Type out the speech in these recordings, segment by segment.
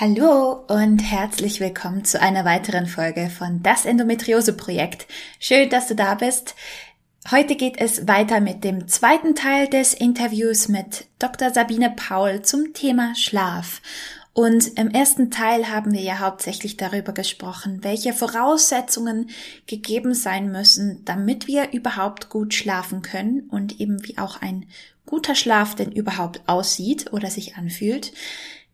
Hallo und herzlich willkommen zu einer weiteren Folge von Das Endometriose Projekt. Schön, dass du da bist. Heute geht es weiter mit dem zweiten Teil des Interviews mit Dr. Sabine Paul zum Thema Schlaf. Und im ersten Teil haben wir ja hauptsächlich darüber gesprochen, welche Voraussetzungen gegeben sein müssen, damit wir überhaupt gut schlafen können und eben wie auch ein guter Schlaf denn überhaupt aussieht oder sich anfühlt.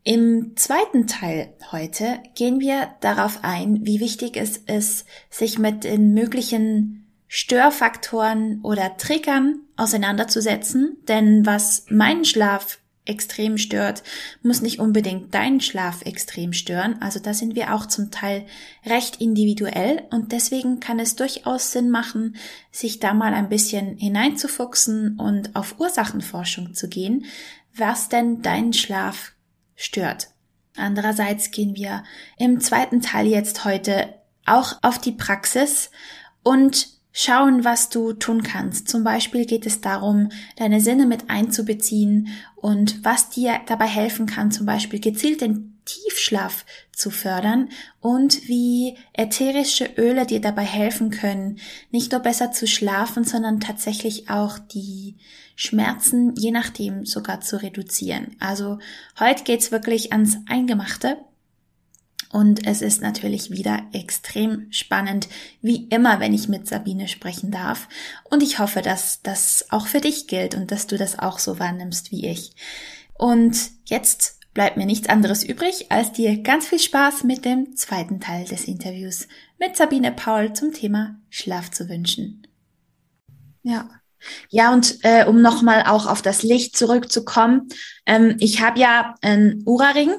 Im zweiten Teil heute gehen wir darauf ein, wie wichtig es ist, sich mit den möglichen Störfaktoren oder Triggern auseinanderzusetzen, denn was meinen Schlaf extrem stört, muss nicht unbedingt deinen Schlaf extrem stören. Also da sind wir auch zum Teil recht individuell und deswegen kann es durchaus Sinn machen, sich da mal ein bisschen hineinzufuchsen und auf Ursachenforschung zu gehen, was denn deinen Schlaf stört. Andererseits gehen wir im zweiten Teil jetzt heute auch auf die Praxis und schauen, was du tun kannst. Zum Beispiel geht es darum, deine Sinne mit einzubeziehen und was dir dabei helfen kann, zum Beispiel gezielt den Tiefschlaf zu fördern und wie ätherische Öle dir dabei helfen können, nicht nur besser zu schlafen, sondern tatsächlich auch die Schmerzen je nachdem sogar zu reduzieren. Also heute geht's wirklich ans Eingemachte. Und es ist natürlich wieder extrem spannend, wie immer, wenn ich mit Sabine sprechen darf. Und ich hoffe, dass das auch für dich gilt und dass du das auch so wahrnimmst wie ich. Und jetzt bleibt mir nichts anderes übrig, als dir ganz viel Spaß mit dem zweiten Teil des Interviews mit Sabine Paul zum Thema Schlaf zu wünschen. Ja. Ja, und äh, um nochmal auch auf das Licht zurückzukommen, ähm, ich habe ja einen Ura-Ring,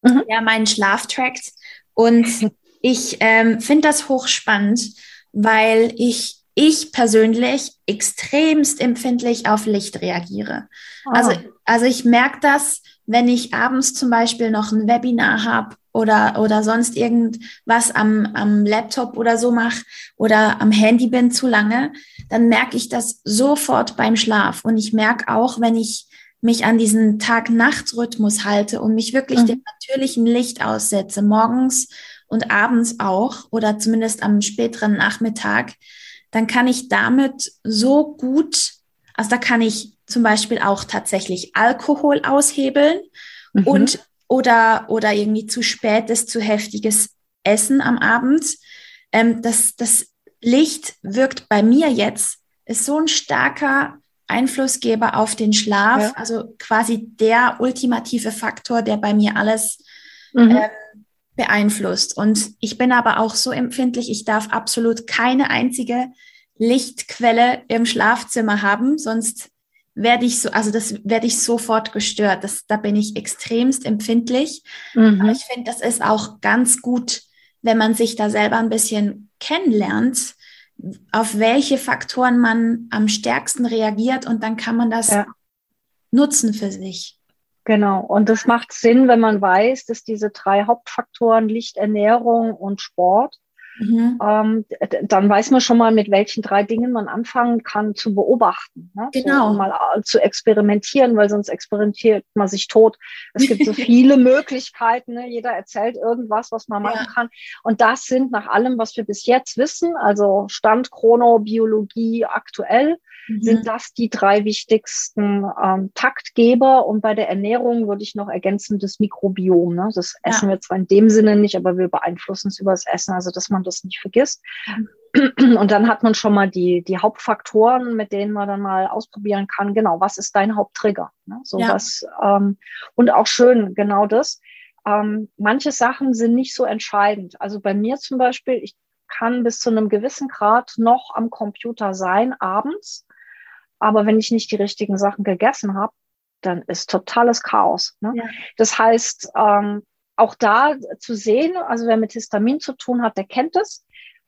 mhm. der meinen Schlaf trackt. Und ich ähm, finde das hochspannend, weil ich, ich persönlich extremst empfindlich auf Licht reagiere. Oh. Also, also ich merke das, wenn ich abends zum Beispiel noch ein Webinar habe oder, oder sonst irgendwas am, am Laptop oder so mache oder am Handy bin zu lange, dann merke ich das sofort beim Schlaf. Und ich merke auch, wenn ich mich an diesen Tag-Nacht-Rhythmus halte und mich wirklich mhm. dem natürlichen Licht aussetze, morgens und abends auch oder zumindest am späteren Nachmittag, dann kann ich damit so gut, also da kann ich zum Beispiel auch tatsächlich Alkohol aushebeln mhm. und oder, oder irgendwie zu spätes, zu heftiges Essen am Abend. Ähm, das, das Licht wirkt bei mir jetzt, ist so ein starker Einflussgeber auf den Schlaf, ja. also quasi der ultimative Faktor, der bei mir alles mhm. ähm, beeinflusst. Und ich bin aber auch so empfindlich, ich darf absolut keine einzige Lichtquelle im Schlafzimmer haben, sonst werde ich so, also das werde ich sofort gestört. Das, da bin ich extremst empfindlich. Mhm. Aber ich finde, das ist auch ganz gut, wenn man sich da selber ein bisschen kennenlernt, auf welche Faktoren man am stärksten reagiert und dann kann man das ja. nutzen für sich. Genau. Und das macht Sinn, wenn man weiß, dass diese drei Hauptfaktoren Licht, Ernährung und Sport Mhm. Ähm, dann weiß man schon mal, mit welchen drei Dingen man anfangen kann zu beobachten. Ne? Genau. So, mal äh, zu experimentieren, weil sonst experimentiert man sich tot. Es gibt so viele Möglichkeiten. Ne? Jeder erzählt irgendwas, was man machen ja. kann. Und das sind nach allem, was wir bis jetzt wissen, also Stand, Chrono, Biologie, aktuell, mhm. sind das die drei wichtigsten ähm, Taktgeber. Und bei der Ernährung würde ich noch ergänzen das Mikrobiom. Ne? Das essen ja. wir zwar in dem Sinne nicht, aber wir beeinflussen es über das Essen, also dass man das nicht vergisst. Mhm. Und dann hat man schon mal die, die Hauptfaktoren, mit denen man dann mal ausprobieren kann. Genau, was ist dein Haupttrigger? Ne? So ja. was, ähm, und auch schön, genau das. Ähm, manche Sachen sind nicht so entscheidend. Also bei mir zum Beispiel, ich kann bis zu einem gewissen Grad noch am Computer sein abends aber wenn ich nicht die richtigen Sachen gegessen habe, dann ist totales Chaos. Ne? Ja. Das heißt, ähm, auch da zu sehen, also wer mit Histamin zu tun hat, der kennt es.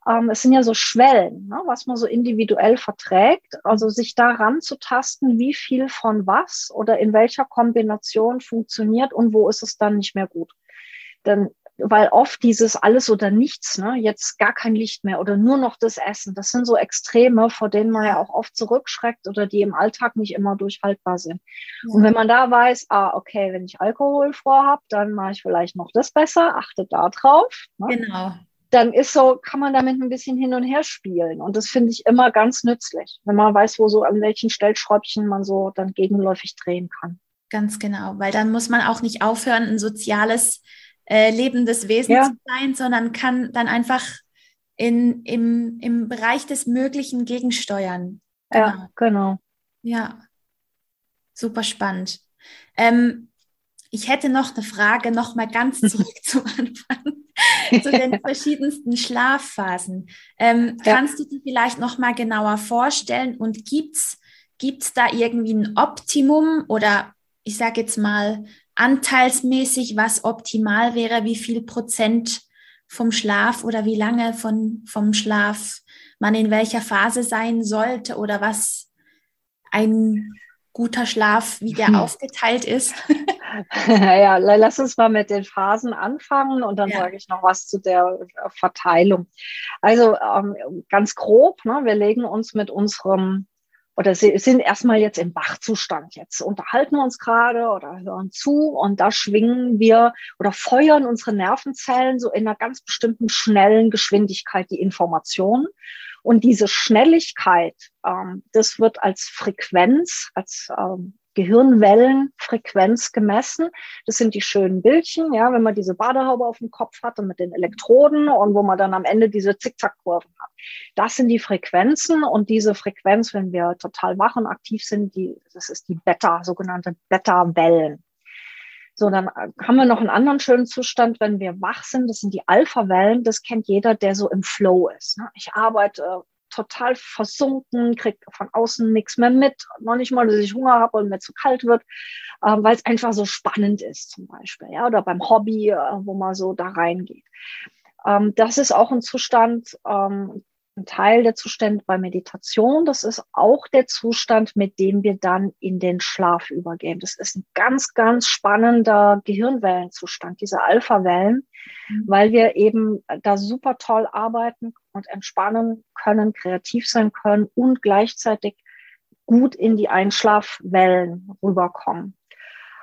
ähm, es sind ja so Schwellen, ne, was man so individuell verträgt. Also sich daran zu tasten, wie viel von was oder in welcher Kombination funktioniert und wo ist es dann nicht mehr gut. Denn weil oft dieses alles oder nichts, ne, jetzt gar kein Licht mehr oder nur noch das Essen, das sind so Extreme, vor denen man ja auch oft zurückschreckt oder die im Alltag nicht immer durchhaltbar sind. Ja. Und wenn man da weiß, ah, okay, wenn ich Alkohol vorhab, dann mache ich vielleicht noch das besser, achte da drauf. Ne? Genau dann ist so, kann man damit ein bisschen hin und her spielen. Und das finde ich immer ganz nützlich, wenn man weiß, wo so an welchen Stellschräubchen man so dann gegenläufig drehen kann. Ganz genau, weil dann muss man auch nicht aufhören, ein soziales, äh, lebendes Wesen ja. zu sein, sondern kann dann einfach in, im, im Bereich des Möglichen gegensteuern. Genau. Ja, genau. Ja, super spannend. Ähm, ich hätte noch eine Frage, noch mal ganz zurück zum Anfang. zu den verschiedensten Schlafphasen. Ähm, ja. Kannst du dir vielleicht noch mal genauer vorstellen und gibt's gibt's da irgendwie ein Optimum oder ich sage jetzt mal anteilsmäßig, was optimal wäre, wie viel Prozent vom Schlaf oder wie lange von, vom Schlaf man in welcher Phase sein sollte oder was ein guter Schlaf, wie der hm. aufgeteilt ist? ja, lass uns mal mit den Phasen anfangen und dann ja. sage ich noch was zu der äh, Verteilung. Also ähm, ganz grob, ne, wir legen uns mit unserem oder sind erstmal jetzt im Wachzustand. Jetzt unterhalten wir uns gerade oder hören zu und da schwingen wir oder feuern unsere Nervenzellen so in einer ganz bestimmten schnellen Geschwindigkeit die Informationen. Und diese Schnelligkeit, ähm, das wird als Frequenz, als ähm, Gehirnwellenfrequenz gemessen. Das sind die schönen Bildchen, ja, wenn man diese Badehaube auf dem Kopf hat und mit den Elektroden und wo man dann am Ende diese Zickzackkurven hat. Das sind die Frequenzen und diese Frequenz, wenn wir total wach und aktiv sind, die, das ist die Beta, sogenannte Beta-Wellen. So, dann haben wir noch einen anderen schönen Zustand, wenn wir wach sind. Das sind die Alpha-Wellen. Das kennt jeder, der so im Flow ist. Ne? Ich arbeite total versunken, kriege von außen nichts mehr mit, noch nicht mal, dass ich Hunger habe und mir zu kalt wird, äh, weil es einfach so spannend ist zum Beispiel, ja, oder beim Hobby, äh, wo man so da reingeht. Ähm, das ist auch ein Zustand, ähm, ein Teil der Zustände bei Meditation. Das ist auch der Zustand, mit dem wir dann in den Schlaf übergehen. Das ist ein ganz, ganz spannender Gehirnwellenzustand, diese Alpha-Wellen, mhm. weil wir eben da super toll arbeiten und entspannen können, kreativ sein können und gleichzeitig gut in die Einschlafwellen rüberkommen.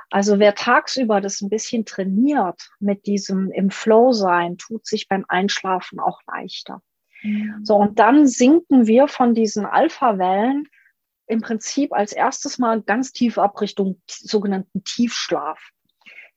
Also wer tagsüber das ein bisschen trainiert mit diesem im Flow sein, tut sich beim Einschlafen auch leichter. Mhm. So, und dann sinken wir von diesen Alpha-Wellen im Prinzip als erstes mal ganz tief ab Richtung sogenannten Tiefschlaf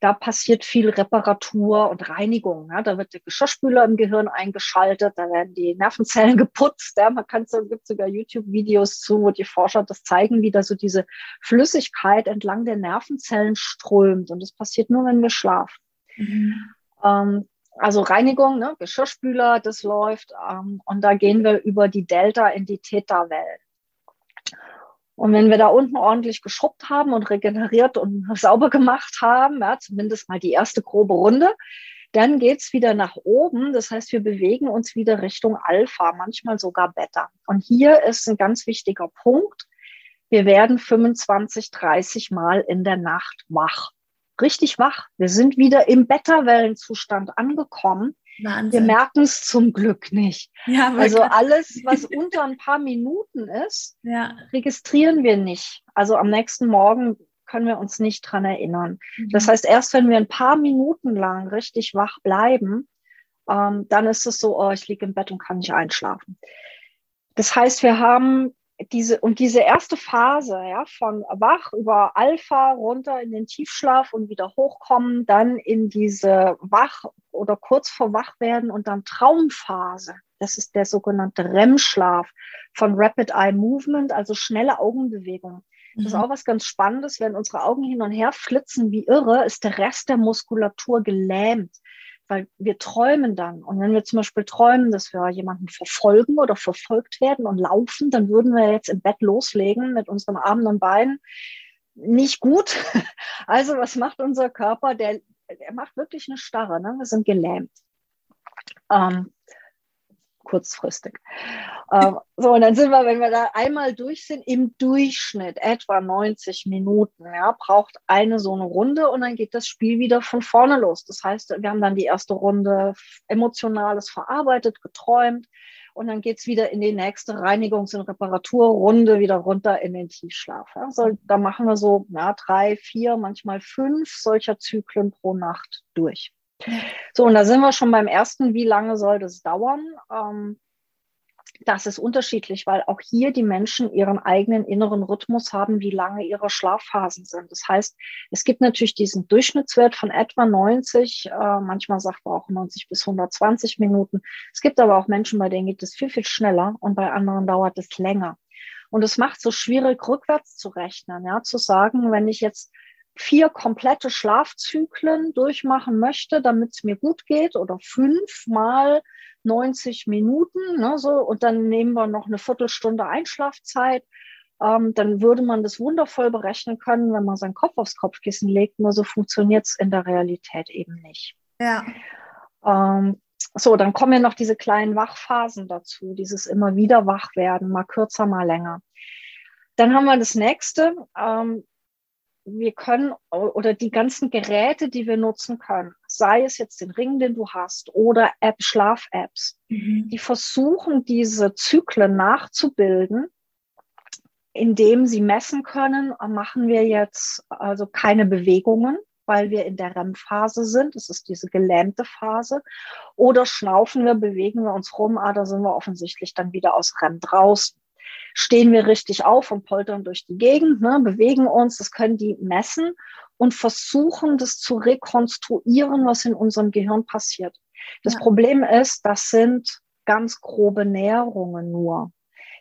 da passiert viel Reparatur und Reinigung. Ja. Da wird der Geschirrspüler im Gehirn eingeschaltet, da werden die Nervenzellen geputzt. Ja. Man kann so, gibt sogar YouTube-Videos zu, wo die Forscher das zeigen, wie da so diese Flüssigkeit entlang der Nervenzellen strömt. Und das passiert nur, wenn wir schlafen. Mhm. Ähm, also Reinigung, ne, Geschirrspüler, das läuft. Ähm, und da gehen wir über die Delta in die Theta-Wellen. Und wenn wir da unten ordentlich geschrubbt haben und regeneriert und sauber gemacht haben, ja, zumindest mal die erste grobe Runde, dann geht's wieder nach oben. Das heißt, wir bewegen uns wieder Richtung Alpha, manchmal sogar Beta. Und hier ist ein ganz wichtiger Punkt. Wir werden 25, 30 Mal in der Nacht wach. Richtig wach. Wir sind wieder im Beta-Wellenzustand angekommen. Wahnsinn. Wir merken es zum Glück nicht. Ja, also alles, was unter ein paar Minuten ist, ja. registrieren wir nicht. Also am nächsten Morgen können wir uns nicht dran erinnern. Mhm. Das heißt, erst wenn wir ein paar Minuten lang richtig wach bleiben, ähm, dann ist es so, oh, ich liege im Bett und kann nicht einschlafen. Das heißt, wir haben diese, und diese erste Phase, ja, von wach über Alpha runter in den Tiefschlaf und wieder hochkommen, dann in diese wach oder kurz vor wach werden und dann Traumphase. Das ist der sogenannte REM-Schlaf von Rapid Eye Movement, also schnelle Augenbewegung. Das ist mhm. auch was ganz Spannendes. Wenn unsere Augen hin und her flitzen wie irre, ist der Rest der Muskulatur gelähmt weil wir träumen dann. Und wenn wir zum Beispiel träumen, dass wir jemanden verfolgen oder verfolgt werden und laufen, dann würden wir jetzt im Bett loslegen mit unseren Armen und Beinen. Nicht gut. Also was macht unser Körper? Der, der macht wirklich eine Starre. Ne? Wir sind gelähmt. Ähm, kurzfristig. Ähm, so, und dann sind wir, wenn wir da einmal durch sind, im Durchschnitt etwa 90 Minuten, ja, braucht eine so eine Runde und dann geht das Spiel wieder von vorne los. Das heißt, wir haben dann die erste Runde Emotionales verarbeitet, geträumt und dann geht es wieder in die nächste Reinigungs- und Reparaturrunde wieder runter in den Tiefschlaf. Ja. So, da machen wir so ja, drei, vier, manchmal fünf solcher Zyklen pro Nacht durch. So, und da sind wir schon beim ersten, wie lange soll das dauern? Ähm, das ist unterschiedlich, weil auch hier die Menschen ihren eigenen inneren Rhythmus haben, wie lange ihre Schlafphasen sind. Das heißt, es gibt natürlich diesen Durchschnittswert von etwa 90, äh, manchmal sagt man auch 90 bis 120 Minuten. Es gibt aber auch Menschen, bei denen geht es viel, viel schneller und bei anderen dauert es länger. Und es macht so schwierig, rückwärts zu rechnen, ja, zu sagen, wenn ich jetzt vier komplette Schlafzyklen durchmachen möchte, damit es mir gut geht, oder fünf mal 90 Minuten, ne, so, und dann nehmen wir noch eine Viertelstunde Einschlafzeit, ähm, dann würde man das wundervoll berechnen können, wenn man seinen Kopf aufs Kopfkissen legt. Nur so funktioniert es in der Realität eben nicht. Ja. Ähm, so, dann kommen ja noch diese kleinen Wachphasen dazu, dieses immer wieder wach werden, mal kürzer, mal länger. Dann haben wir das nächste. Ähm, wir können oder die ganzen Geräte, die wir nutzen können, sei es jetzt den Ring, den du hast oder App, Schlaf-Apps, mhm. die versuchen, diese Zyklen nachzubilden, indem sie messen können, machen wir jetzt also keine Bewegungen, weil wir in der REM-Phase sind. Das ist diese gelähmte Phase. Oder schnaufen wir, bewegen wir uns rum, ah, da sind wir offensichtlich dann wieder aus REM draußen stehen wir richtig auf und poltern durch die Gegend, ne, bewegen uns, das können die messen und versuchen, das zu rekonstruieren, was in unserem Gehirn passiert. Das ja. Problem ist, das sind ganz grobe Näherungen nur.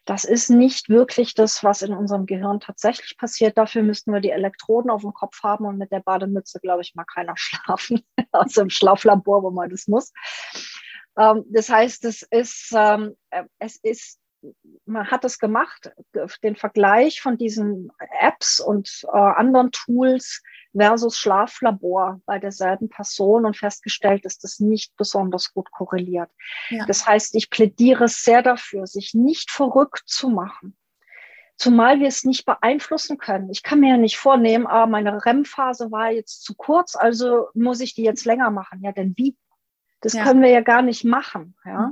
Das ist nicht wirklich das, was in unserem Gehirn tatsächlich passiert. Dafür müssten wir die Elektroden auf dem Kopf haben und mit der Bademütze, glaube ich, mal keiner schlafen. also im Schlaflabor, wo man das muss. Ähm, das heißt, es ist, ähm, äh, es ist man hat es gemacht, den Vergleich von diesen Apps und äh, anderen Tools versus Schlaflabor bei derselben Person und festgestellt, dass das nicht besonders gut korreliert. Ja. Das heißt, ich plädiere sehr dafür, sich nicht verrückt zu machen. Zumal wir es nicht beeinflussen können. Ich kann mir ja nicht vornehmen, ah, meine REM-Phase war jetzt zu kurz, also muss ich die jetzt länger machen. Ja, denn wie? Das ja. können wir ja gar nicht machen. Ja?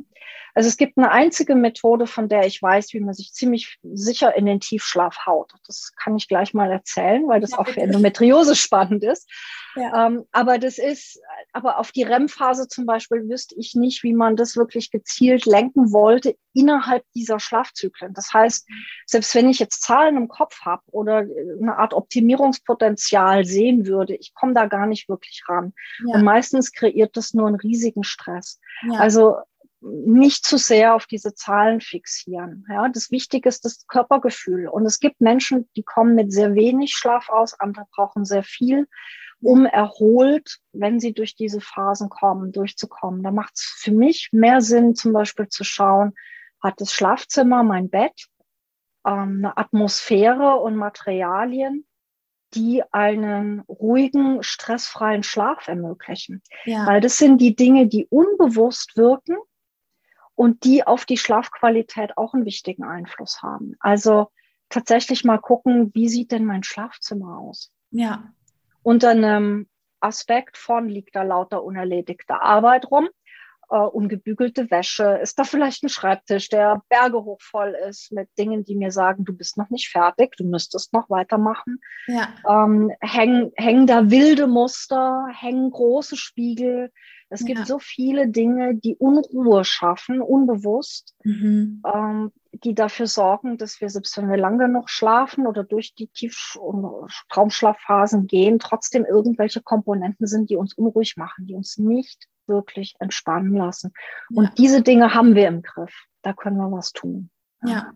Also es gibt eine einzige Methode, von der ich weiß, wie man sich ziemlich sicher in den Tiefschlaf haut. Das kann ich gleich mal erzählen, weil das ja, auch für Endometriose spannend ist. Ja. Ähm, aber das ist, aber auf die REM-Phase zum Beispiel wüsste ich nicht, wie man das wirklich gezielt lenken wollte innerhalb dieser Schlafzyklen. Das heißt, selbst wenn ich jetzt Zahlen im Kopf habe oder eine Art Optimierungspotenzial sehen würde, ich komme da gar nicht wirklich ran. Ja. Und meistens kreiert das nur einen riesigen Stress. Ja. Also nicht zu sehr auf diese Zahlen fixieren. Ja, das Wichtige ist das Körpergefühl. Und es gibt Menschen, die kommen mit sehr wenig Schlaf aus, andere brauchen sehr viel, um erholt, wenn sie durch diese Phasen kommen, durchzukommen. Da macht es für mich mehr Sinn, zum Beispiel zu schauen, hat das Schlafzimmer, mein Bett, ähm, eine Atmosphäre und Materialien, die einen ruhigen, stressfreien Schlaf ermöglichen. Ja. Weil das sind die Dinge, die unbewusst wirken und die auf die Schlafqualität auch einen wichtigen Einfluss haben. Also tatsächlich mal gucken, wie sieht denn mein Schlafzimmer aus? Ja. Unter einem Aspekt von liegt da lauter unerledigte Arbeit rum, äh, ungebügelte Wäsche, ist da vielleicht ein Schreibtisch, der Berge hoch voll ist mit Dingen, die mir sagen, du bist noch nicht fertig, du müsstest noch weitermachen. Ja. Ähm, hängen, hängen da wilde Muster, hängen große Spiegel, es gibt so viele Dinge, die Unruhe schaffen, unbewusst, mhm. ähm, die dafür sorgen, dass wir, selbst wenn wir lang genug schlafen oder durch die Tief- und Traumschlafphasen gehen, trotzdem irgendwelche Komponenten sind, die uns unruhig machen, die uns nicht wirklich entspannen lassen. Und ja. diese Dinge haben wir im Griff. Da können wir was tun. Ja.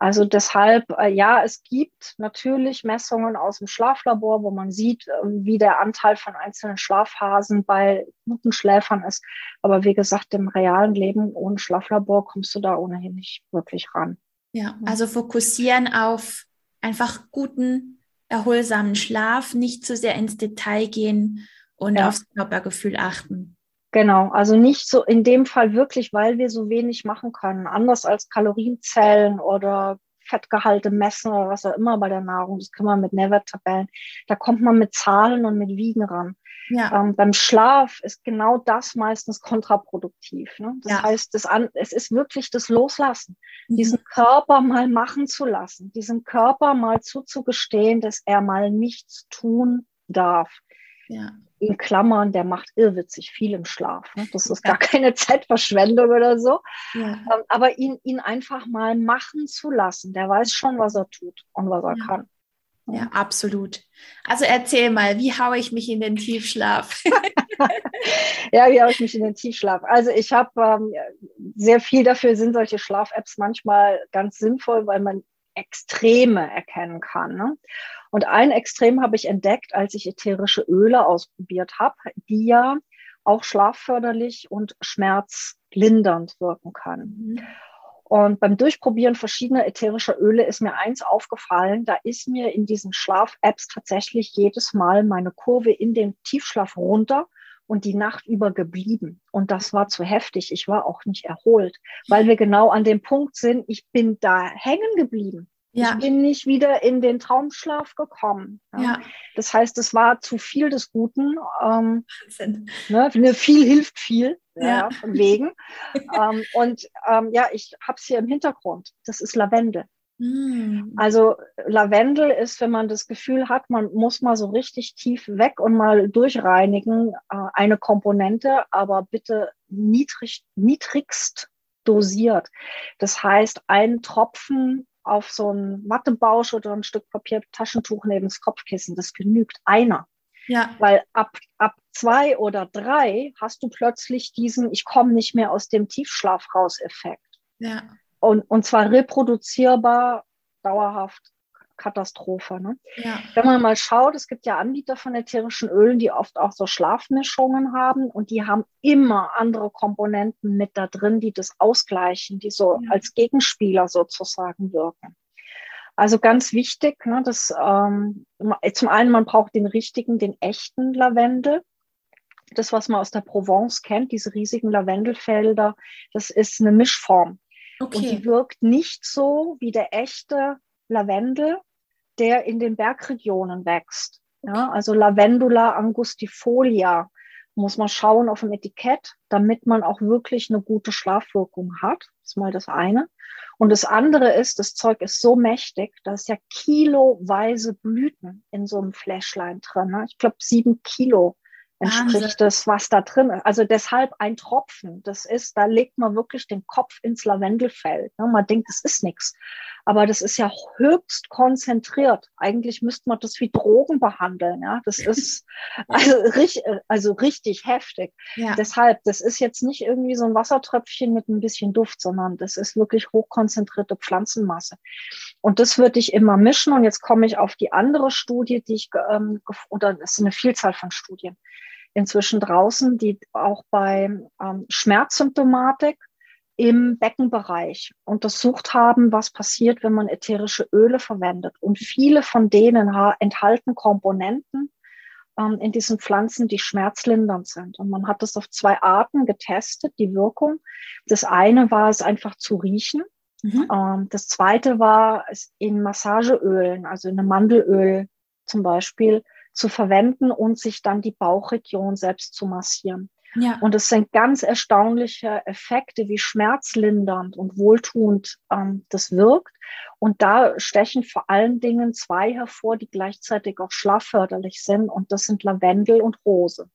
Also deshalb, äh, ja, es gibt natürlich Messungen aus dem Schlaflabor, wo man sieht, äh, wie der Anteil von einzelnen Schlafphasen bei guten Schläfern ist. Aber wie gesagt, im realen Leben ohne Schlaflabor kommst du da ohnehin nicht wirklich ran. Ja, also fokussieren auf einfach guten, erholsamen Schlaf, nicht zu sehr ins Detail gehen und ja. aufs Körpergefühl achten. Genau, also nicht so in dem Fall wirklich, weil wir so wenig machen können. Anders als Kalorienzellen oder Fettgehalte messen oder was auch immer bei der Nahrung. Das kann man mit Nährwerttabellen. Da kommt man mit Zahlen und mit Wiegen ran. Ja. Ähm, beim Schlaf ist genau das meistens kontraproduktiv. Ne? Das ja. heißt, das an, es ist wirklich das Loslassen, mhm. diesen Körper mal machen zu lassen, diesem Körper mal zuzugestehen, dass er mal nichts tun darf. Ja. In Klammern, der macht irrwitzig viel im Schlaf. Ne? Das ist ja. gar keine Zeitverschwendung oder so. Ja. Ähm, aber ihn, ihn einfach mal machen zu lassen, der weiß schon, was er tut und was er kann. Ja, absolut. Also erzähl mal, wie haue ich mich in den Tiefschlaf? ja, wie haue ich mich in den Tiefschlaf? Also ich habe ähm, sehr viel dafür sind solche Schlaf-Apps manchmal ganz sinnvoll, weil man Extreme erkennen kann. Ne? Und ein Extrem habe ich entdeckt, als ich ätherische Öle ausprobiert habe, die ja auch schlafförderlich und schmerzlindernd wirken können. Mhm. Und beim Durchprobieren verschiedener ätherischer Öle ist mir eins aufgefallen, da ist mir in diesen Schlaf-Apps tatsächlich jedes Mal meine Kurve in den Tiefschlaf runter und die Nacht über geblieben. Und das war zu heftig. Ich war auch nicht erholt, weil wir genau an dem Punkt sind, ich bin da hängen geblieben. Ja. Ich bin nicht wieder in den Traumschlaf gekommen. Ja. ja. Das heißt, es war zu viel des Guten. Ähm, ne, viel hilft viel, ja. von wegen. ähm, und ähm, ja, ich habe es hier im Hintergrund. Das ist Lavendel. Mm. Also Lavendel ist, wenn man das Gefühl hat, man muss mal so richtig tief weg und mal durchreinigen, äh, eine Komponente, aber bitte niedrig, niedrigst dosiert. Das heißt, ein Tropfen auf so ein Wattebausch oder ein Stück Papier, Taschentuch neben das Kopfkissen. Das genügt einer. Ja. Weil ab, ab zwei oder drei hast du plötzlich diesen, ich komme nicht mehr aus dem Tiefschlaf raus Effekt. Ja. Und, und zwar reproduzierbar, dauerhaft Katastrophe. Ne? Ja. Wenn man mal schaut, es gibt ja Anbieter von ätherischen Ölen, die oft auch so Schlafmischungen haben und die haben immer andere Komponenten mit da drin, die das ausgleichen, die so ja. als Gegenspieler sozusagen wirken. Also ganz wichtig, ne, dass ähm, zum einen man braucht den richtigen, den echten Lavendel. Das, was man aus der Provence kennt, diese riesigen Lavendelfelder, das ist eine Mischform. Okay. Und die wirkt nicht so wie der echte Lavendel, der in den Bergregionen wächst. Ja, also Lavendula angustifolia muss man schauen auf dem Etikett, damit man auch wirklich eine gute Schlafwirkung hat. Das ist mal das eine. Und das andere ist, das Zeug ist so mächtig, da ist ja kiloweise Blüten in so einem Fläschlein drin. Ne? Ich glaube, sieben Kilo entspricht das, was da drin ist. Also deshalb ein Tropfen. Das ist, da legt man wirklich den Kopf ins Lavendelfeld. Ne? Man denkt, das ist nichts. Aber das ist ja höchst konzentriert. Eigentlich müsste man das wie Drogen behandeln. Ja, das ist also, richtig, also richtig heftig. Ja. Deshalb, das ist jetzt nicht irgendwie so ein Wassertröpfchen mit ein bisschen Duft, sondern das ist wirklich hochkonzentrierte Pflanzenmasse. Und das würde ich immer mischen. Und jetzt komme ich auf die andere Studie, die ich, ähm, oder es ist eine Vielzahl von Studien inzwischen draußen, die auch bei ähm, Schmerzsymptomatik im Beckenbereich untersucht haben, was passiert, wenn man ätherische Öle verwendet. Und viele von denen enthalten Komponenten ähm, in diesen Pflanzen, die schmerzlindernd sind. Und man hat das auf zwei Arten getestet, die Wirkung. Das eine war es einfach zu riechen. Mhm. Ähm, das zweite war es in Massageölen, also in einem Mandelöl zum Beispiel, zu verwenden und sich dann die Bauchregion selbst zu massieren. Ja. Und es sind ganz erstaunliche Effekte, wie schmerzlindernd und wohltuend ähm, das wirkt. Und da stechen vor allen Dingen zwei hervor, die gleichzeitig auch schlafförderlich sind. Und das sind Lavendel und Rose.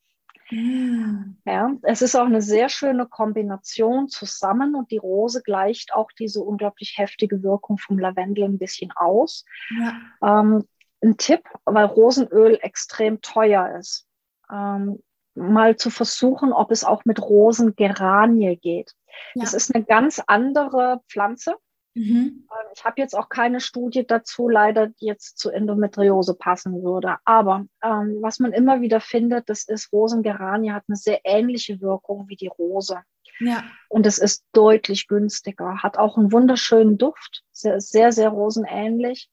Mm. Ja, es ist auch eine sehr schöne Kombination zusammen und die Rose gleicht auch diese unglaublich heftige Wirkung vom Lavendel ein bisschen aus. Ja. Ähm, ein Tipp, weil Rosenöl extrem teuer ist. Ähm, mal zu versuchen, ob es auch mit Rosengeranie geht. Ja. Das ist eine ganz andere Pflanze. Mhm. Ähm, ich habe jetzt auch keine Studie dazu, leider, die jetzt zu Endometriose passen würde. Aber ähm, was man immer wieder findet, das ist Rosengeranie hat eine sehr ähnliche Wirkung wie die Rose. Ja. Und es ist deutlich günstiger, hat auch einen wunderschönen Duft, sehr, sehr, sehr rosenähnlich.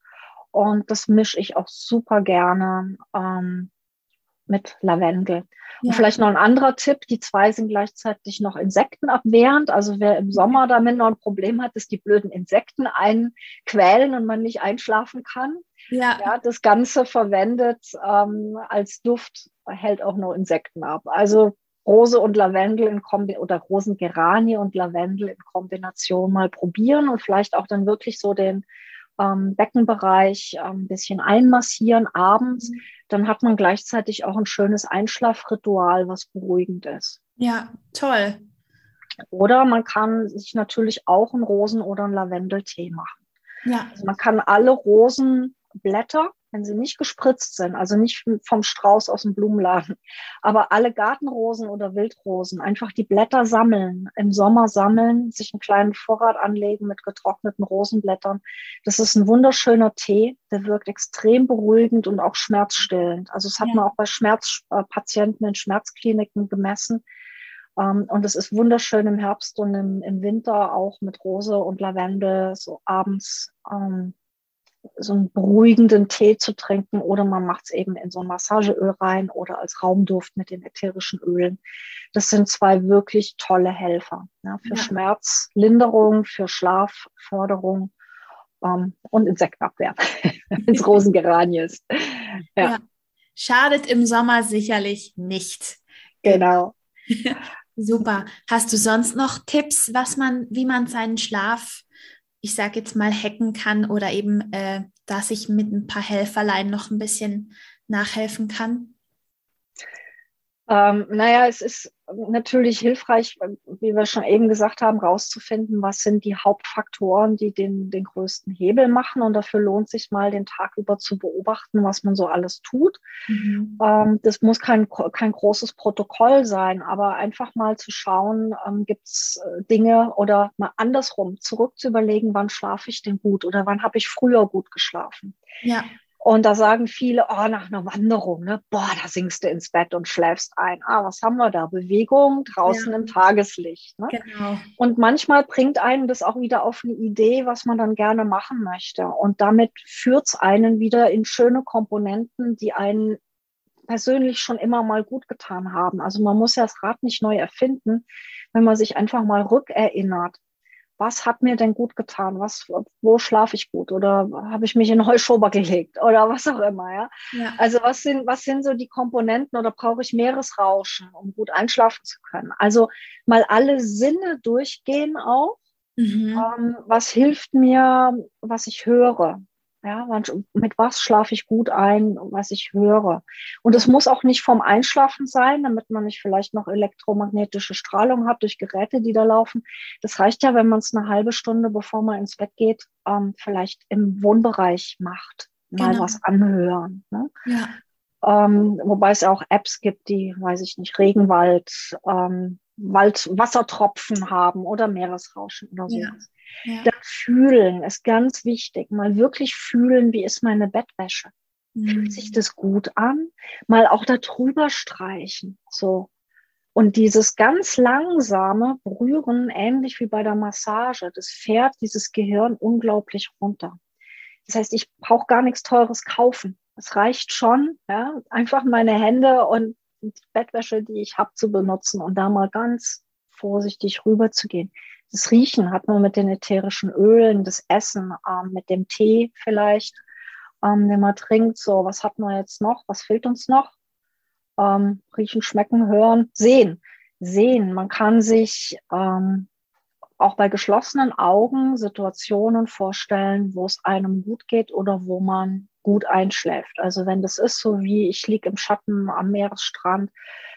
Und das mische ich auch super gerne ähm, mit Lavendel. Ja. Und vielleicht noch ein anderer Tipp, die zwei sind gleichzeitig noch insektenabwehrend. Also wer im Sommer damit noch ein Problem hat, dass die blöden Insekten einen quälen und man nicht einschlafen kann. Ja. ja das Ganze verwendet ähm, als Duft, hält auch noch Insekten ab. Also Rose und Lavendel in Kombi oder Rosengeranie und Lavendel in Kombination mal probieren und vielleicht auch dann wirklich so den ähm, Beckenbereich äh, ein bisschen einmassieren abends. Mhm. Dann hat man gleichzeitig auch ein schönes Einschlafritual, was beruhigend ist. Ja, toll. Oder man kann sich natürlich auch einen Rosen- oder einen Lavendeltee machen. Ja. Also man kann alle Rosenblätter wenn sie nicht gespritzt sind, also nicht vom Strauß aus dem Blumenladen, aber alle Gartenrosen oder Wildrosen, einfach die Blätter sammeln, im Sommer sammeln, sich einen kleinen Vorrat anlegen mit getrockneten Rosenblättern. Das ist ein wunderschöner Tee, der wirkt extrem beruhigend und auch schmerzstillend. Also das hat ja. man auch bei Schmerzpatienten in Schmerzkliniken gemessen. Ähm, und es ist wunderschön im Herbst und im, Winter auch mit Rose und Lavendel so abends um, so einen beruhigenden Tee zu trinken oder man macht es eben in so ein Massageöl rein oder als Raumduft mit den ätherischen Ölen. Das sind zwei wirklich tolle Helfer ja, für ja. Schmerzlinderung, für Schlafförderung ähm, und Insektenabwehr, wenn es Rosengeranie ist. Ja. ja. Schadet im Sommer sicherlich nicht. Genau. Super. Hast du sonst noch Tipps, was man, wie man seinen Schlaf ich sage jetzt mal, hacken kann oder eben, äh, dass ich mit ein paar Helferlein noch ein bisschen nachhelfen kann? Ähm, naja, es ist natürlich hilfreich, wie wir schon eben gesagt haben, rauszufinden, was sind die Hauptfaktoren, die den, den größten Hebel machen. Und dafür lohnt sich mal, den Tag über zu beobachten, was man so alles tut. Mhm. Ähm, das muss kein, kein großes Protokoll sein, aber einfach mal zu schauen, ähm, gibt es äh, Dinge oder mal andersrum zurück zu überlegen, wann schlafe ich denn gut oder wann habe ich früher gut geschlafen. Ja. Und da sagen viele, oh, nach einer Wanderung, ne, boah, da singst du ins Bett und schläfst ein. Ah, was haben wir da? Bewegung draußen ja. im Tageslicht. Ne? Genau. Und manchmal bringt einen das auch wieder auf eine Idee, was man dann gerne machen möchte. Und damit führt es einen wieder in schöne Komponenten, die einen persönlich schon immer mal gut getan haben. Also man muss ja das Rad nicht neu erfinden, wenn man sich einfach mal rückerinnert was hat mir denn gut getan? Was, wo schlafe ich gut? Oder habe ich mich in Heuschober gelegt? Oder was auch immer, ja? ja. Also was sind, was sind so die Komponenten oder brauche ich Meeresrauschen, um gut einschlafen zu können? Also mal alle Sinne durchgehen auch. Mhm. Ähm, was hilft mir, was ich höre? Ja, mit was schlafe ich gut ein, was ich höre. Und es muss auch nicht vom Einschlafen sein, damit man nicht vielleicht noch elektromagnetische Strahlung hat durch Geräte, die da laufen. Das reicht ja, wenn man es eine halbe Stunde, bevor man ins Bett geht, ähm, vielleicht im Wohnbereich macht, mal genau. was anhören. Ne? Ja. Ähm, wobei es auch Apps gibt, die, weiß ich nicht, Regenwald, ähm, Wald, Wassertropfen haben oder Meeresrauschen oder so. Ja. Ja. Das Fühlen ist ganz wichtig. Mal wirklich fühlen, wie ist meine Bettwäsche. Mhm. Fühlt sich das gut an? Mal auch darüber streichen. So. Und dieses ganz langsame Berühren, ähnlich wie bei der Massage, das fährt dieses Gehirn unglaublich runter. Das heißt, ich brauche gar nichts Teures kaufen. Es reicht schon, ja, einfach meine Hände und die Bettwäsche, die ich habe, zu benutzen und da mal ganz vorsichtig rüber zu gehen. Das Riechen hat man mit den ätherischen Ölen, das Essen, ähm, mit dem Tee vielleicht, ähm, den man trinkt. So, was hat man jetzt noch? Was fehlt uns noch? Ähm, riechen, schmecken, hören, sehen. Sehen. Man kann sich ähm, auch bei geschlossenen Augen Situationen vorstellen, wo es einem gut geht oder wo man gut einschläft. Also wenn das ist so wie ich liege im Schatten am Meeresstrand,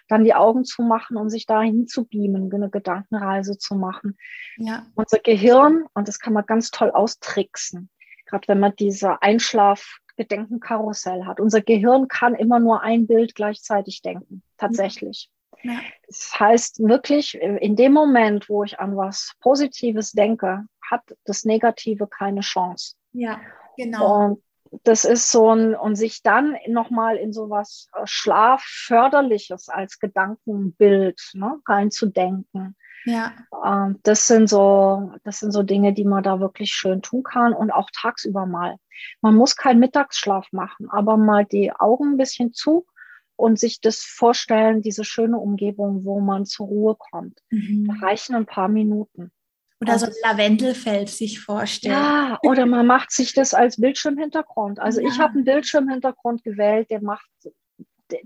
dann die Augen zu machen und sich dahin zu beamen, eine Gedankenreise zu machen. Ja. Unser Gehirn, und das kann man ganz toll austricksen, gerade wenn man diese Einschlaf Gedenkenkarussell hat. Unser Gehirn kann immer nur ein Bild gleichzeitig denken, tatsächlich. Ja. Das heißt wirklich, in dem Moment, wo ich an was Positives denke, hat das Negative keine Chance. Ja, genau. Und das ist so ein, und sich dann nochmal in so was äh, Schlafförderliches als Gedankenbild ne, reinzudenken. Ja. Ähm, das sind so, das sind so Dinge, die man da wirklich schön tun kann und auch tagsüber mal. Man muss keinen Mittagsschlaf machen, aber mal die Augen ein bisschen zu und sich das vorstellen, diese schöne Umgebung, wo man zur Ruhe kommt. Mhm. Da reichen ein paar Minuten. Oder so ein Lavendelfeld sich vorstellen. Ja, oder man macht sich das als Bildschirmhintergrund. Also ja. ich habe einen Bildschirmhintergrund gewählt, der macht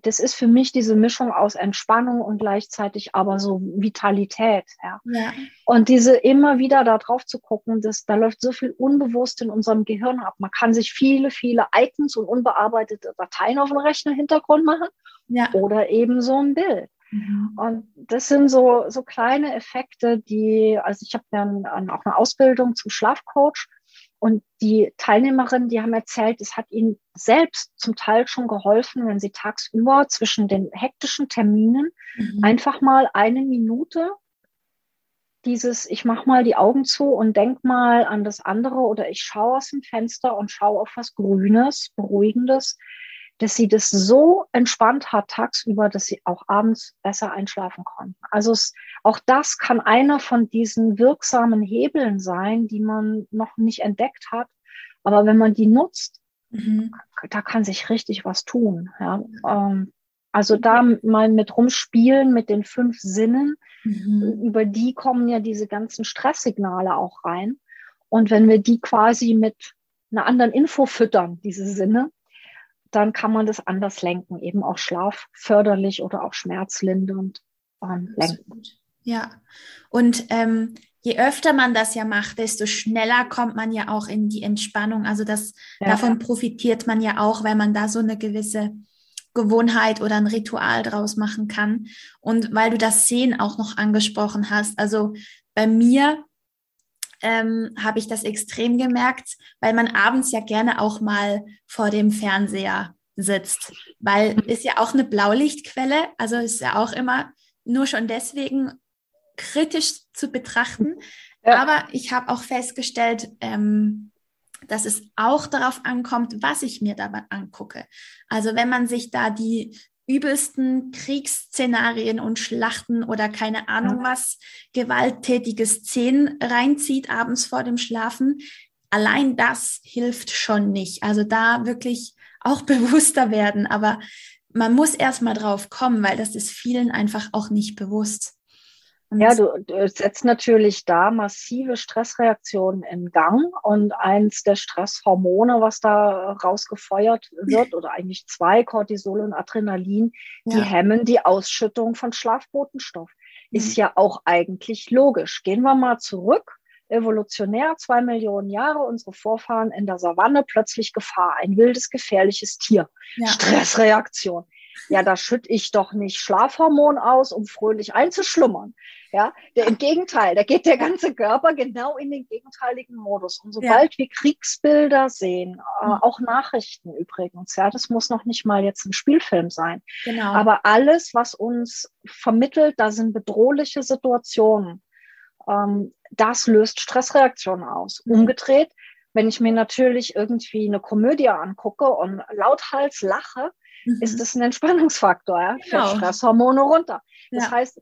das ist für mich diese Mischung aus Entspannung und gleichzeitig aber so Vitalität. Ja. ja. Und diese immer wieder da drauf zu gucken, das, da läuft so viel unbewusst in unserem Gehirn ab. Man kann sich viele, viele Icons und unbearbeitete Dateien auf dem Rechner-Hintergrund machen ja. oder eben so ein Bild. Mhm. Und das sind so, so kleine Effekte, die, also ich habe dann auch eine Ausbildung zum Schlafcoach und die Teilnehmerinnen, die haben erzählt, es hat ihnen selbst zum Teil schon geholfen, wenn sie tagsüber zwischen den hektischen Terminen mhm. einfach mal eine Minute dieses, ich mach mal die Augen zu und denk mal an das andere oder ich schaue aus dem Fenster und schaue auf was Grünes, Beruhigendes, dass sie das so entspannt hat tagsüber, dass sie auch abends besser einschlafen konnten. Also es, auch das kann einer von diesen wirksamen Hebeln sein, die man noch nicht entdeckt hat. Aber wenn man die nutzt, mhm. da kann sich richtig was tun. Ja. Ähm, also da mal mit rumspielen mit den fünf Sinnen, mhm. über die kommen ja diese ganzen Stresssignale auch rein. Und wenn wir die quasi mit einer anderen Info füttern, diese Sinne, dann kann man das anders lenken, eben auch schlafförderlich oder auch schmerzlindernd ähm, lenken. Ja, und ähm, je öfter man das ja macht, desto schneller kommt man ja auch in die Entspannung. Also das, ja. davon profitiert man ja auch, wenn man da so eine gewisse Gewohnheit oder ein Ritual draus machen kann. Und weil du das Sehen auch noch angesprochen hast, also bei mir ähm, habe ich das extrem gemerkt, weil man abends ja gerne auch mal vor dem Fernseher sitzt, weil ist ja auch eine Blaulichtquelle, also ist ja auch immer nur schon deswegen kritisch zu betrachten. Ja. Aber ich habe auch festgestellt, ähm, dass es auch darauf ankommt, was ich mir dabei angucke. Also wenn man sich da die übelsten Kriegsszenarien und Schlachten oder keine Ahnung was, gewalttätige Szenen reinzieht abends vor dem Schlafen, allein das hilft schon nicht. Also da wirklich auch bewusster werden, aber man muss erst mal drauf kommen, weil das ist vielen einfach auch nicht bewusst. Ja, du, du setzt natürlich da massive Stressreaktionen in Gang und eins der Stresshormone, was da rausgefeuert wird, oder eigentlich zwei, Cortisol und Adrenalin, ja. die hemmen die Ausschüttung von Schlafbotenstoff. Mhm. Ist ja auch eigentlich logisch. Gehen wir mal zurück. Evolutionär, zwei Millionen Jahre, unsere Vorfahren in der Savanne, plötzlich Gefahr, ein wildes, gefährliches Tier. Ja. Stressreaktion ja, da schütte ich doch nicht Schlafhormon aus, um fröhlich einzuschlummern. Ja, der, im Gegenteil, da geht der ganze Körper genau in den gegenteiligen Modus. Und sobald ja. wir Kriegsbilder sehen, äh, mhm. auch Nachrichten übrigens, ja, das muss noch nicht mal jetzt ein Spielfilm sein. Genau. Aber alles, was uns vermittelt, da sind bedrohliche Situationen, ähm, das löst Stressreaktionen aus. Mhm. Umgedreht, wenn ich mir natürlich irgendwie eine Komödie angucke und lauthals lache, mhm. ist das ein Entspannungsfaktor, ja? Genau. Stresshormone runter. Das ja. heißt,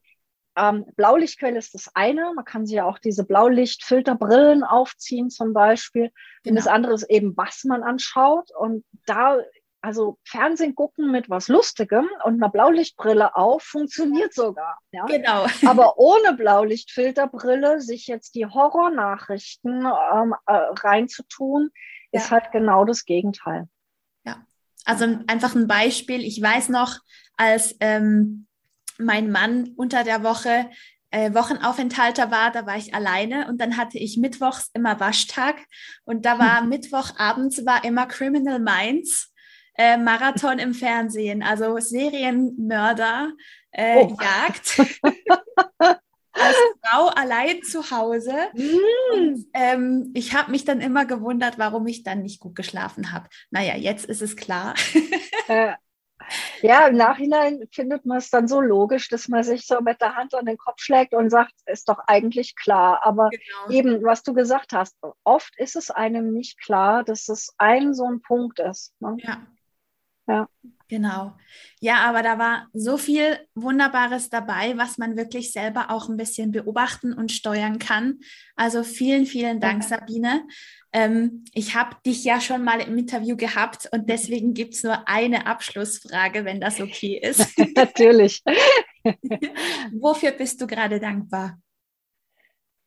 ähm, Blaulichtquelle ist das eine. Man kann sich ja auch diese Blaulichtfilterbrillen aufziehen zum Beispiel. Genau. Und das andere ist eben, was man anschaut. Und da, also Fernsehen gucken mit was Lustigem und einer Blaulichtbrille auf, funktioniert sogar. Ja? Genau. Aber ohne Blaulichtfilterbrille sich jetzt die Horrornachrichten ähm, äh, reinzutun, ja. ist halt genau das Gegenteil. Also einfach ein Beispiel. Ich weiß noch, als ähm, mein Mann unter der Woche äh, Wochenaufenthalter war, da war ich alleine und dann hatte ich mittwochs immer Waschtag und da war Mittwochabends war immer Criminal Minds. Äh, Marathon im Fernsehen, also Serienmörder äh, oh. Jagd. als Frau allein zu Hause. Mm. Und, ähm, ich habe mich dann immer gewundert, warum ich dann nicht gut geschlafen habe. Naja, jetzt ist es klar. Äh, ja, im Nachhinein findet man es dann so logisch, dass man sich so mit der Hand an den Kopf schlägt und sagt, ist doch eigentlich klar. Aber genau. eben, was du gesagt hast, oft ist es einem nicht klar, dass es ein so ein Punkt ist. Ne? Ja. Ja. Genau. Ja, aber da war so viel Wunderbares dabei, was man wirklich selber auch ein bisschen beobachten und steuern kann. Also vielen, vielen Dank, ja. Sabine. Ähm, ich habe dich ja schon mal im Interview gehabt und deswegen gibt es nur eine Abschlussfrage, wenn das okay ist. Natürlich. Wofür bist du gerade dankbar?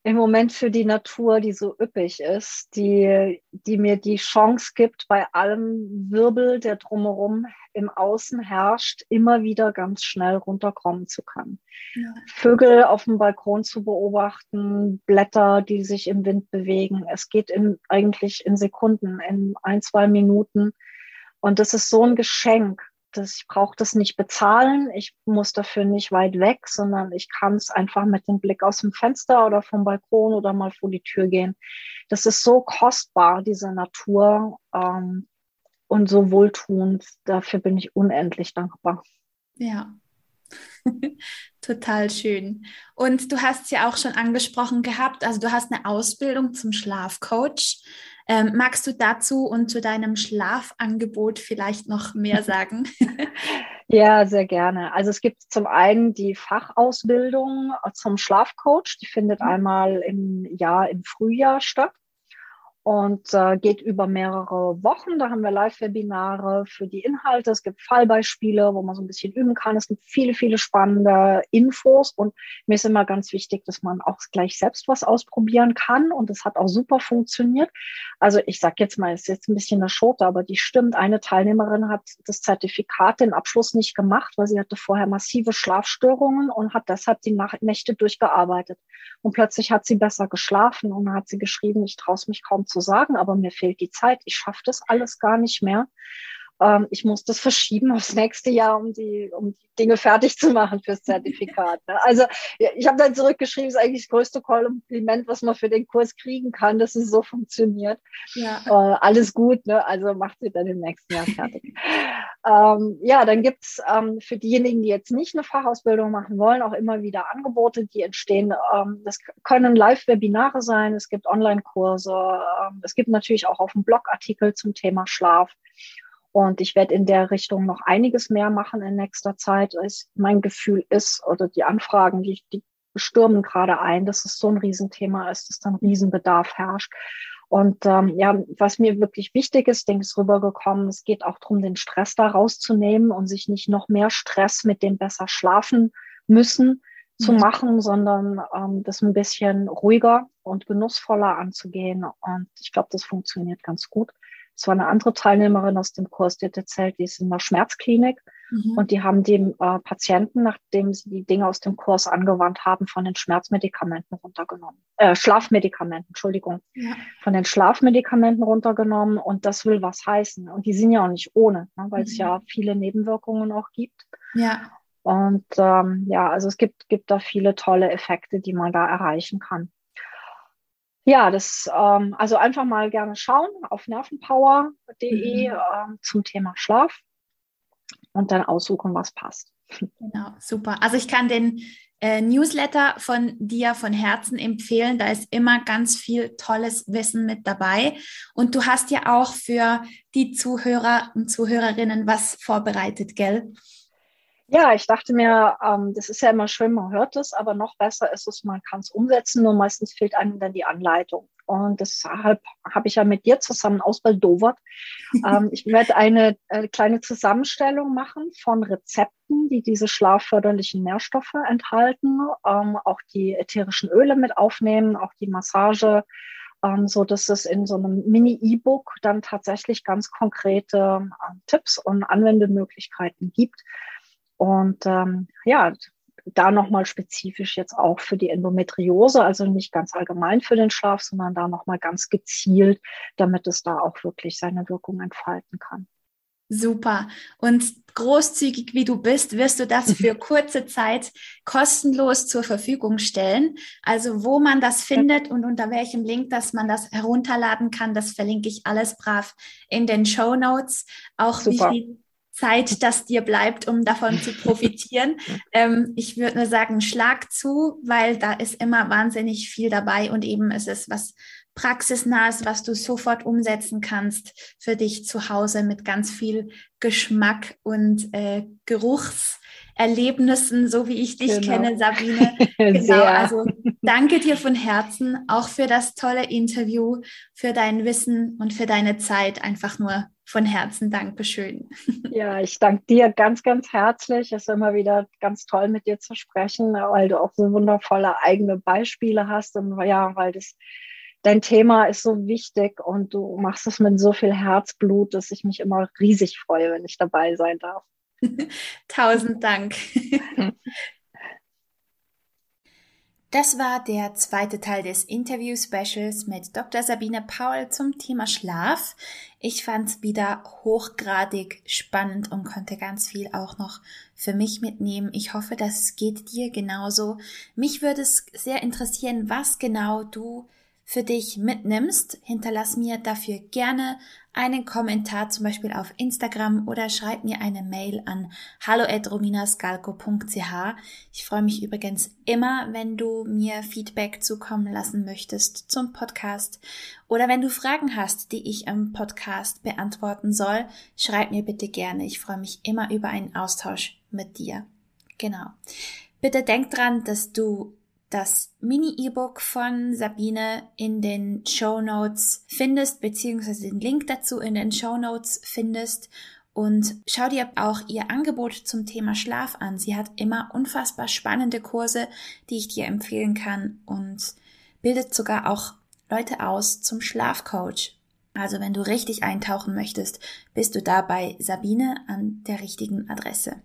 Im Moment für die Natur, die so üppig ist, die, die mir die Chance gibt, bei allem Wirbel, der drumherum im Außen herrscht, immer wieder ganz schnell runterkommen zu können. Ja. Vögel auf dem Balkon zu beobachten, Blätter, die sich im Wind bewegen. Es geht in, eigentlich in Sekunden, in ein, zwei Minuten. Und das ist so ein Geschenk das, ich brauche das nicht bezahlen, ich muss dafür nicht weit weg, sondern ich kann es einfach mit dem Blick aus dem Fenster oder vom Balkon oder mal vor die Tür gehen. Das ist so kostbar, diese Natur ähm, und so wohltuend. Dafür bin ich unendlich dankbar. Ja, Total schön. Und du hast ja auch schon angesprochen gehabt, also du hast eine Ausbildung zum Schlafcoach. Ähm, magst du dazu und zu deinem Schlafangebot vielleicht noch mehr sagen? ja, sehr gerne. Also es gibt zum einen die Fachausbildung zum Schlafcoach, die findet mhm. einmal im Jahr im Frühjahr statt und äh, geht über mehrere Wochen. Da haben wir Live-Webinare für die Inhalte. Es gibt Fallbeispiele, wo man so ein bisschen üben kann. Es gibt viele, viele spannende Infos und mir ist immer ganz wichtig, dass man auch gleich selbst was ausprobieren kann und das hat auch super funktioniert. Also ich sag jetzt mal, es ist jetzt ein bisschen eine Schote, aber die stimmt. Eine Teilnehmerin hat das Zertifikat, den Abschluss nicht gemacht, weil sie hatte vorher massive Schlafstörungen und hat deshalb die Nächte durchgearbeitet. Und plötzlich hat sie besser geschlafen und hat sie geschrieben, ich traue mich kaum zu sagen, aber mir fehlt die Zeit. Ich schaffe das alles gar nicht mehr. Ähm, ich muss das verschieben aufs nächste Jahr, um die, um die Dinge fertig zu machen fürs Zertifikat. Ne? Also ich habe dann zurückgeschrieben, ist eigentlich das größte Kompliment, was man für den Kurs kriegen kann, dass es so funktioniert. Ja. Äh, alles gut, ne? also macht sie dann im nächsten Jahr fertig. ähm, ja, dann gibt's ähm, für diejenigen, die jetzt nicht eine Fachausbildung machen wollen, auch immer wieder Angebote, die entstehen. Ähm, das können Live-Webinare sein, es gibt Online-Kurse, ähm, es gibt natürlich auch auf dem Blog Artikel zum Thema Schlaf. Und ich werde in der Richtung noch einiges mehr machen in nächster Zeit. Mein Gefühl ist, oder die Anfragen, die, die stürmen gerade ein, dass es so ein Riesenthema ist, dass dann Riesenbedarf herrscht. Und ähm, ja, was mir wirklich wichtig ist, denke ich, ist rübergekommen, es geht auch darum, den Stress da rauszunehmen und sich nicht noch mehr Stress mit dem besser schlafen müssen zu mhm. machen, sondern ähm, das ein bisschen ruhiger und genussvoller anzugehen. Und ich glaube, das funktioniert ganz gut. Es war eine andere Teilnehmerin aus dem Kurs, die hat erzählt, die ist in der Schmerzklinik mhm. und die haben dem äh, Patienten, nachdem sie die Dinge aus dem Kurs angewandt haben, von den Schmerzmedikamenten runtergenommen. Äh, Schlafmedikamenten, Entschuldigung. Ja. Von den Schlafmedikamenten runtergenommen und das will was heißen. Und die sind ja auch nicht ohne, ne, weil mhm. es ja viele Nebenwirkungen auch gibt. Ja. Und ähm, ja, also es gibt, gibt da viele tolle Effekte, die man da erreichen kann. Ja, das, ähm, also einfach mal gerne schauen auf nervenpower.de mhm. ähm, zum Thema Schlaf und dann aussuchen, was passt. Genau, super. Also ich kann den äh, Newsletter von dir von Herzen empfehlen. Da ist immer ganz viel tolles Wissen mit dabei. Und du hast ja auch für die Zuhörer und Zuhörerinnen was vorbereitet, gell? Ja, ich dachte mir, ähm, das ist ja immer schön, man hört es, aber noch besser ist es, man kann es umsetzen, nur meistens fehlt einem dann die Anleitung. Und deshalb habe ich ja mit dir zusammen ausbaldowert. ähm, ich werde eine äh, kleine Zusammenstellung machen von Rezepten, die diese schlafförderlichen Nährstoffe enthalten, ähm, auch die ätherischen Öle mit aufnehmen, auch die Massage, ähm, so dass es in so einem Mini-E-Book dann tatsächlich ganz konkrete äh, Tipps und Anwendemöglichkeiten gibt und ähm, ja, da nochmal spezifisch jetzt auch für die Endometriose, also nicht ganz allgemein für den Schlaf, sondern da nochmal ganz gezielt, damit es da auch wirklich seine Wirkung entfalten kann. Super. Und großzügig wie du bist, wirst du das für kurze Zeit kostenlos zur Verfügung stellen. Also wo man das findet und unter welchem Link, dass man das herunterladen kann, das verlinke ich alles brav in den Show Notes. Auch Super. wie viel Zeit, das dir bleibt, um davon zu profitieren. ähm, ich würde nur sagen, schlag zu, weil da ist immer wahnsinnig viel dabei und eben ist es was praxisnahes, was du sofort umsetzen kannst für dich zu Hause mit ganz viel Geschmack und äh, Geruchserlebnissen, so wie ich dich genau. kenne, Sabine. Genau, also danke dir von Herzen, auch für das tolle Interview, für dein Wissen und für deine Zeit. Einfach nur von Herzen Dankeschön. Ja, ich danke dir ganz, ganz herzlich. Es ist immer wieder ganz toll, mit dir zu sprechen, weil du auch so wundervolle eigene Beispiele hast und ja, weil das dein Thema ist so wichtig und du machst es mit so viel Herzblut, dass ich mich immer riesig freue, wenn ich dabei sein darf. Tausend Dank. Das war der zweite Teil des Interview-Specials mit Dr. Sabine Paul zum Thema Schlaf. Ich fand es wieder hochgradig spannend und konnte ganz viel auch noch für mich mitnehmen. Ich hoffe, das geht dir genauso. Mich würde es sehr interessieren, was genau du für dich mitnimmst. Hinterlass mir dafür gerne einen Kommentar, zum Beispiel auf Instagram oder schreib mir eine Mail an hallo@rominascalco.ch. Ich freue mich übrigens immer, wenn du mir Feedback zukommen lassen möchtest zum Podcast oder wenn du Fragen hast, die ich im Podcast beantworten soll, schreib mir bitte gerne. Ich freue mich immer über einen Austausch mit dir. Genau. Bitte denk dran, dass du das Mini-E-Book von Sabine in den Show Notes findest, beziehungsweise den Link dazu in den Show Notes findest. Und schau dir auch ihr Angebot zum Thema Schlaf an. Sie hat immer unfassbar spannende Kurse, die ich dir empfehlen kann und bildet sogar auch Leute aus zum Schlafcoach. Also wenn du richtig eintauchen möchtest, bist du da bei Sabine an der richtigen Adresse.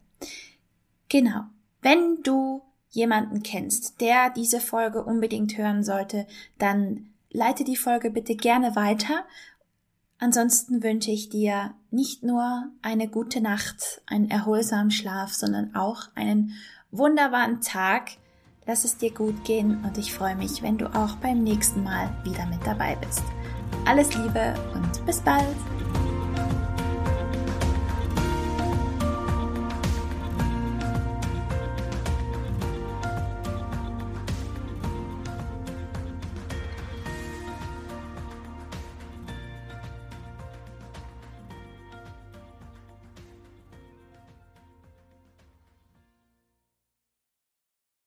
Genau. Wenn du jemanden kennst, der diese Folge unbedingt hören sollte, dann leite die Folge bitte gerne weiter. Ansonsten wünsche ich dir nicht nur eine gute Nacht, einen erholsamen Schlaf, sondern auch einen wunderbaren Tag. Lass es dir gut gehen und ich freue mich, wenn du auch beim nächsten Mal wieder mit dabei bist. Alles Liebe und bis bald!